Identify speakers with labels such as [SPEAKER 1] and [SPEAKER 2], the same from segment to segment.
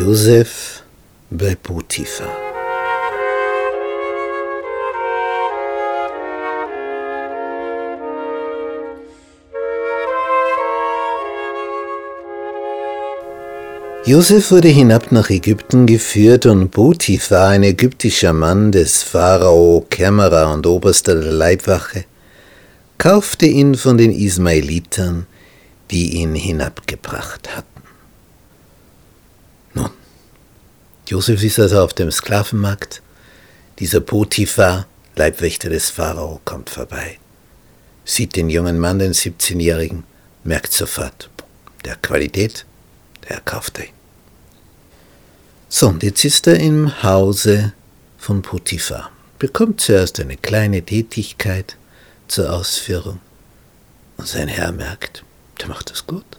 [SPEAKER 1] Josef bei Potiphar. Josef wurde hinab nach Ägypten geführt und Potiphar, ein ägyptischer Mann des Pharao, Kämmerer und Oberster der Leibwache, kaufte ihn von den Ismaelitern, die ihn hinabgebracht hatten. Nun, Josef ist also auf dem Sklavenmarkt. Dieser Potiphar, Leibwächter des Pharao, kommt vorbei, sieht den jungen Mann, den 17-Jährigen, merkt sofort, der Qualität, der kauft ihn. So, und jetzt ist er im Hause von Potiphar, bekommt zuerst eine kleine Tätigkeit zur Ausführung und sein Herr merkt, der macht das gut.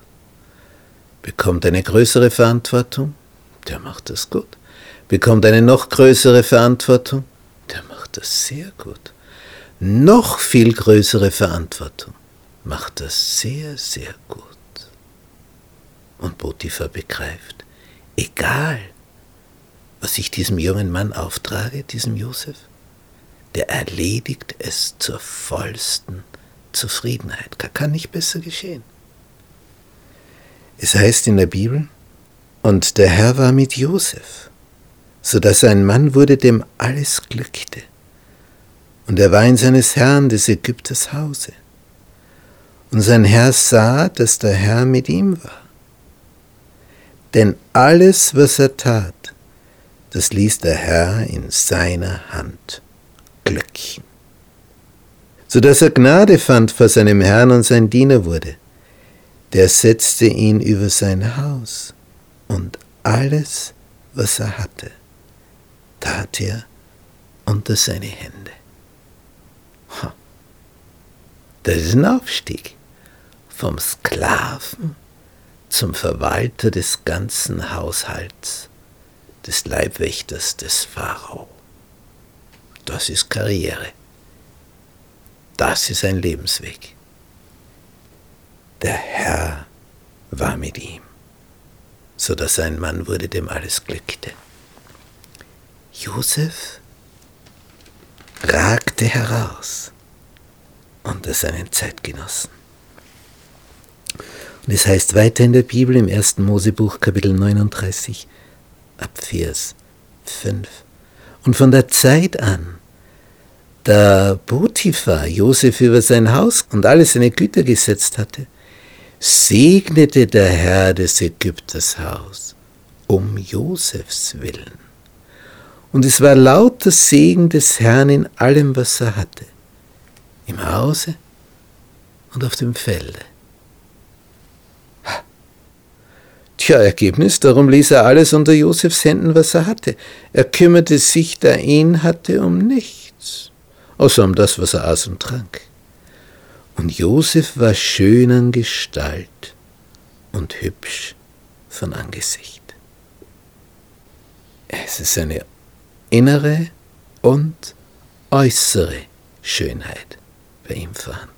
[SPEAKER 1] Bekommt eine größere Verantwortung, der macht das gut. Bekommt eine noch größere Verantwortung, der macht das sehr gut. Noch viel größere Verantwortung, macht das sehr, sehr gut. Und Potiphar begreift, egal, was ich diesem jungen Mann auftrage, diesem Josef, der erledigt es zur vollsten Zufriedenheit. Kann nicht besser geschehen. Es heißt in der Bibel, und der Herr war mit Josef, so dass ein Mann wurde, dem alles glückte. Und er war in seines Herrn des Ägypters Hause. Und sein Herr sah, dass der Herr mit ihm war. Denn alles, was er tat, das ließ der Herr in seiner Hand glöckchen, so dass er Gnade fand vor seinem Herrn und sein Diener wurde. Der setzte ihn über sein Haus und alles, was er hatte, tat er unter seine Hände. Das ist ein Aufstieg vom Sklaven zum Verwalter des ganzen Haushalts des Leibwächters des Pharao. Das ist Karriere. Das ist ein Lebensweg. Der Herr war mit ihm, so dass ein Mann wurde, dem alles glückte. Josef ragte heraus unter seinen Zeitgenossen. Und es heißt weiter in der Bibel im 1. Mosebuch Kapitel 39, ab Vers 5. Und von der Zeit an, da Potiphar Josef über sein Haus und alle seine Güter gesetzt hatte, segnete der Herr des Ägypters Haus um Josefs willen. Und es war lauter Segen des Herrn in allem, was er hatte, im Hause und auf dem Felde. Tja, Ergebnis, darum ließ er alles unter Josefs Händen, was er hatte. Er kümmerte sich, da ihn hatte, um nichts, außer um das, was er aß und trank. Und Josef war schön an Gestalt und hübsch von Angesicht. Es ist eine innere und äußere Schönheit bei ihm vorhanden.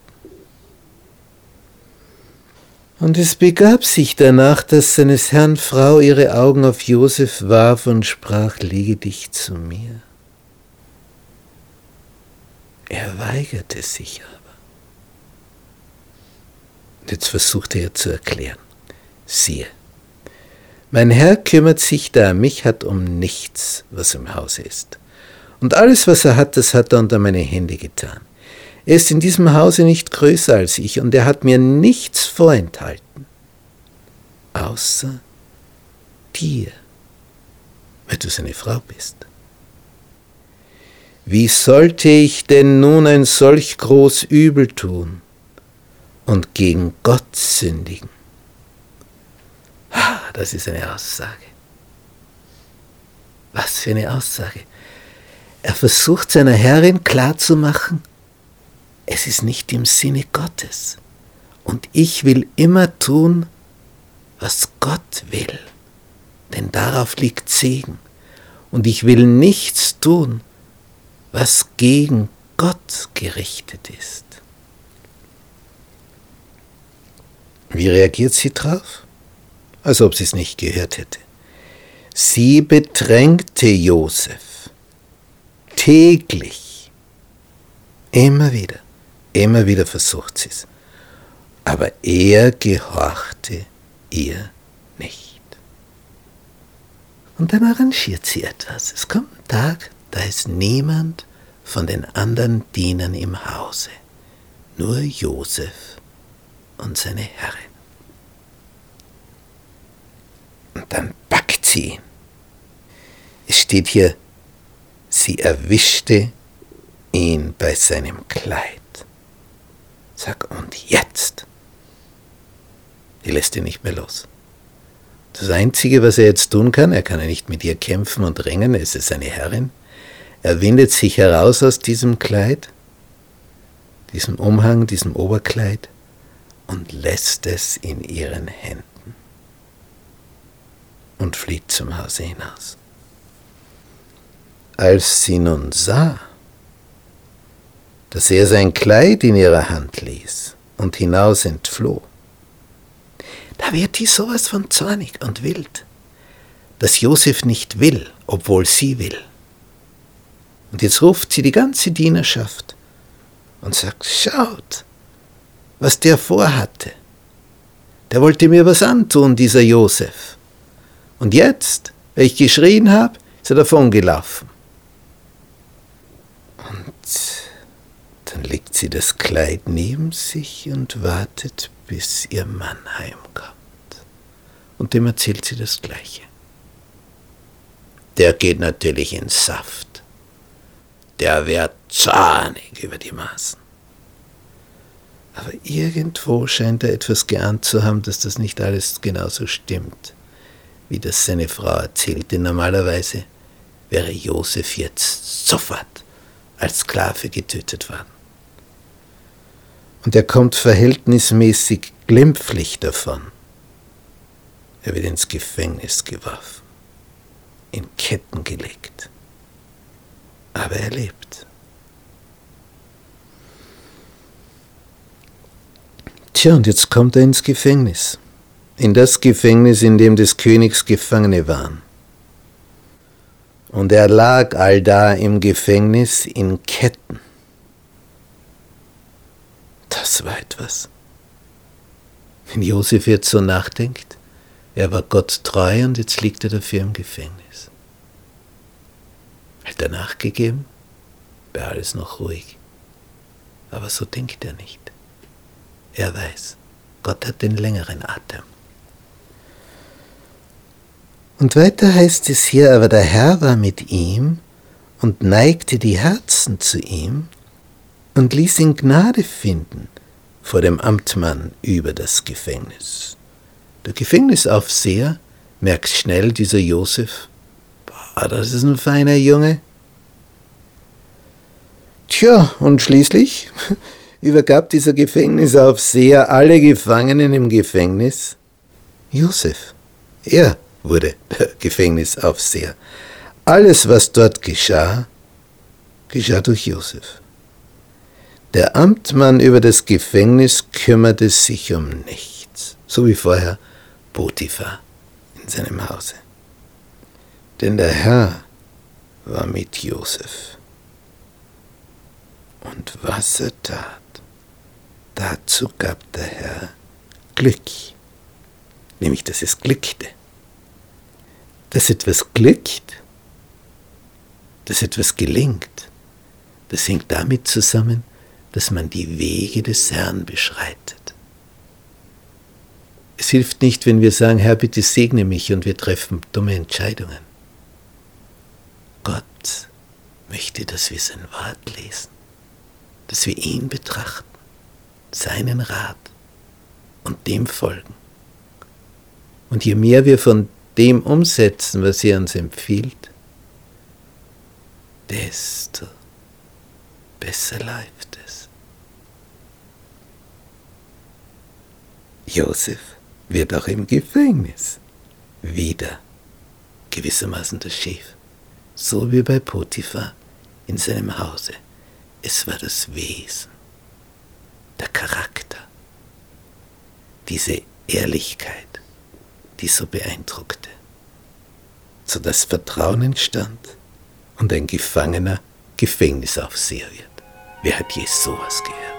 [SPEAKER 1] Und es begab sich danach, dass seines Herrn Frau ihre Augen auf Josef warf und sprach, lege dich zu mir. Er weigerte sich aber. Und jetzt versuchte er zu erklären. Siehe, mein Herr kümmert sich, da er mich hat, um nichts, was im Hause ist. Und alles, was er hat, das hat er unter meine Hände getan. Er ist in diesem Hause nicht größer als ich und er hat mir nichts vorenthalten, außer dir, weil du seine Frau bist. Wie sollte ich denn nun ein solch groß Übel tun und gegen Gott sündigen? Das ist eine Aussage. Was für eine Aussage. Er versucht seiner Herrin klarzumachen, es ist nicht im Sinne Gottes. Und ich will immer tun, was Gott will, denn darauf liegt Segen. Und ich will nichts tun, was gegen Gott gerichtet ist. Wie reagiert sie drauf? Als ob sie es nicht gehört hätte. Sie bedrängte Josef täglich. Immer wieder, immer wieder versucht sie es. Aber er gehorchte ihr nicht. Und dann arrangiert sie etwas. Es kommt ein Tag, da ist niemand von den anderen Dienern im Hause, nur Josef und seine Herrin. Und dann packt sie ihn. Es steht hier, sie erwischte ihn bei seinem Kleid. Sag, und jetzt? Die lässt ihn nicht mehr los. Das Einzige, was er jetzt tun kann, er kann ja nicht mit ihr kämpfen und ringen, es ist seine Herrin. Er windet sich heraus aus diesem Kleid, diesem Umhang, diesem Oberkleid und lässt es in ihren Händen und flieht zum Hause hinaus. Als sie nun sah, dass er sein Kleid in ihrer Hand ließ und hinaus entfloh, da wird die sowas von zornig und wild, dass Josef nicht will, obwohl sie will. Und jetzt ruft sie die ganze Dienerschaft und sagt, schaut, was der vorhatte. Der wollte mir was antun, dieser Josef. Und jetzt, weil ich geschrien habe, ist er davongelaufen. Und dann legt sie das Kleid neben sich und wartet, bis ihr Mann heimkommt. Und dem erzählt sie das Gleiche. Der geht natürlich in Saft. Der wird zornig über die Maßen. Aber irgendwo scheint er etwas geahnt zu haben, dass das nicht alles genauso stimmt, wie das seine Frau erzählt. Denn normalerweise wäre Josef jetzt sofort als Sklave getötet worden. Und er kommt verhältnismäßig glimpflich davon. Er wird ins Gefängnis geworfen, in Ketten gelegt. Aber er lebt. Tja, und jetzt kommt er ins Gefängnis. In das Gefängnis, in dem des Königs Gefangene waren. Und er lag allda im Gefängnis in Ketten. Das war etwas. Wenn Josef jetzt so nachdenkt, er war Gott treu und jetzt liegt er dafür im Gefängnis. Hat er nachgegeben? Wäre alles noch ruhig. Aber so denkt er nicht. Er weiß, Gott hat den längeren Atem. Und weiter heißt es hier, aber der Herr war mit ihm und neigte die Herzen zu ihm und ließ ihn Gnade finden vor dem Amtmann über das Gefängnis. Der Gefängnisaufseher merkt schnell, dieser Josef, boah, das ist ein feiner Junge. Tja, und schließlich übergab dieser Gefängnisaufseher alle Gefangenen im Gefängnis Josef. Er wurde Gefängnisaufseher. Alles, was dort geschah, geschah durch Josef. Der Amtmann über das Gefängnis kümmerte sich um nichts, so wie vorher Potiphar in seinem Hause. Denn der Herr war mit Josef. Und was er tat, dazu gab der Herr Glück, nämlich dass es glückte. Dass etwas glückt, dass etwas gelingt, das hängt damit zusammen, dass man die Wege des Herrn beschreitet. Es hilft nicht, wenn wir sagen, Herr, bitte segne mich und wir treffen dumme Entscheidungen. Gott möchte, dass wir sein Wort lesen, dass wir ihn betrachten, seinen Rat und dem folgen. Und je mehr wir von dem umsetzen, was er uns empfiehlt, desto besser läuft es. Josef wird auch im Gefängnis wieder gewissermaßen das Schiff, so wie bei Potiphar in seinem Hause. Es war das Wesen, der Charakter, diese Ehrlichkeit, die so beeindruckte. sodass Vertrauen entstand und ein Gefangener Gefängnisaufseher wird. Wer hat je sowas gehört?